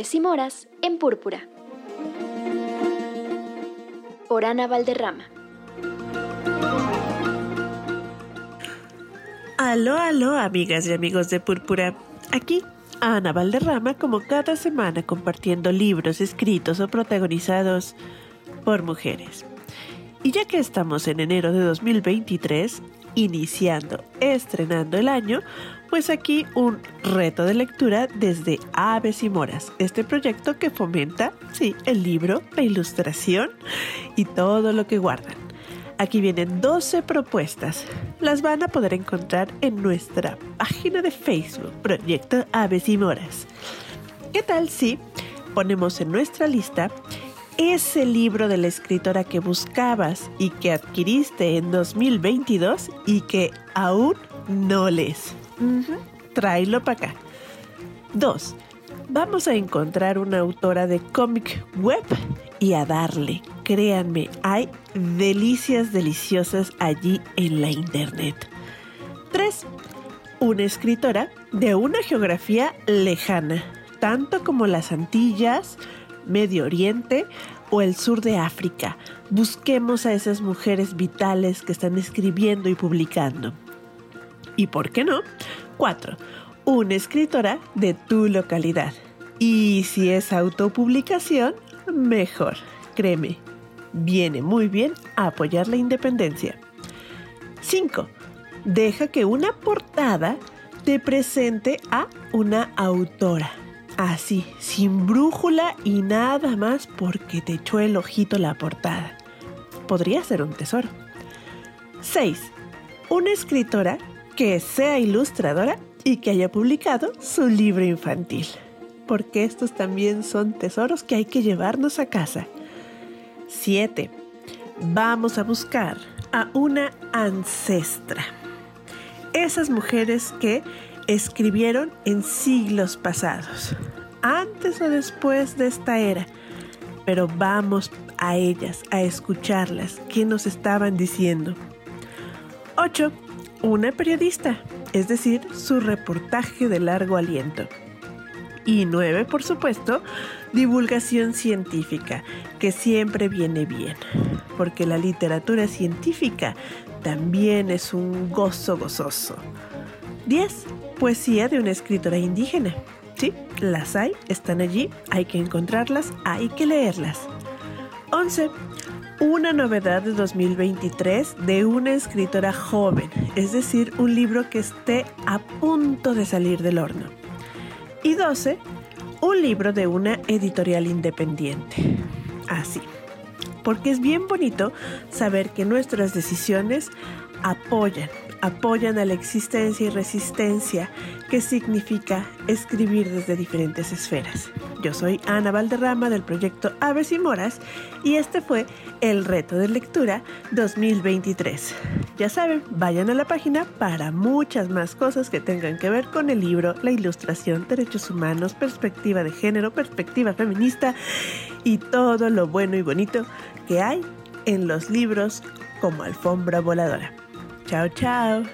Y Moras en Púrpura. Por Ana Valderrama. Aló, aló, amigas y amigos de Púrpura. Aquí Ana Valderrama como cada semana compartiendo libros escritos o protagonizados por mujeres. Y ya que estamos en enero de 2023, iniciando, estrenando el año, pues aquí un reto de lectura desde Aves y Moras, este proyecto que fomenta, sí, el libro, la ilustración y todo lo que guardan. Aquí vienen 12 propuestas. Las van a poder encontrar en nuestra página de Facebook, Proyecto Aves y Moras. ¿Qué tal si ponemos en nuestra lista ese libro de la escritora que buscabas y que adquiriste en 2022 y que aún no lees? Tráelo para acá. 2. Vamos a encontrar una autora de cómic web y a darle. Créanme, hay delicias deliciosas allí en la internet. 3. Una escritora de una geografía lejana, tanto como las Antillas, Medio Oriente o el sur de África. Busquemos a esas mujeres vitales que están escribiendo y publicando. ¿Y por qué no? 4. Una escritora de tu localidad. Y si es autopublicación, mejor. Créeme, viene muy bien a apoyar la independencia. 5. Deja que una portada te presente a una autora. Así, sin brújula y nada más porque te echó el ojito la portada. Podría ser un tesoro. 6. Una escritora que sea ilustradora y que haya publicado su libro infantil. Porque estos también son tesoros que hay que llevarnos a casa. 7. Vamos a buscar a una ancestra. Esas mujeres que escribieron en siglos pasados, antes o después de esta era. Pero vamos a ellas, a escucharlas, qué nos estaban diciendo. 8. Una periodista, es decir, su reportaje de largo aliento. Y 9, por supuesto, divulgación científica, que siempre viene bien, porque la literatura científica también es un gozo gozoso. 10. Poesía de una escritora indígena. Sí, las hay, están allí, hay que encontrarlas, hay que leerlas. 11. Una novedad de 2023 de una escritora joven, es decir, un libro que esté a punto de salir del horno. Y 12 un libro de una editorial independiente. Así. Porque es bien bonito saber que nuestras decisiones apoyan, apoyan a la existencia y resistencia que significa escribir desde diferentes esferas. Yo soy Ana Valderrama del proyecto Aves y Moras y este fue el reto de lectura 2023. Ya saben, vayan a la página para muchas más cosas que tengan que ver con el libro, la ilustración, derechos humanos, perspectiva de género, perspectiva feminista y todo lo bueno y bonito que hay en los libros como alfombra voladora. Ciao, ciao.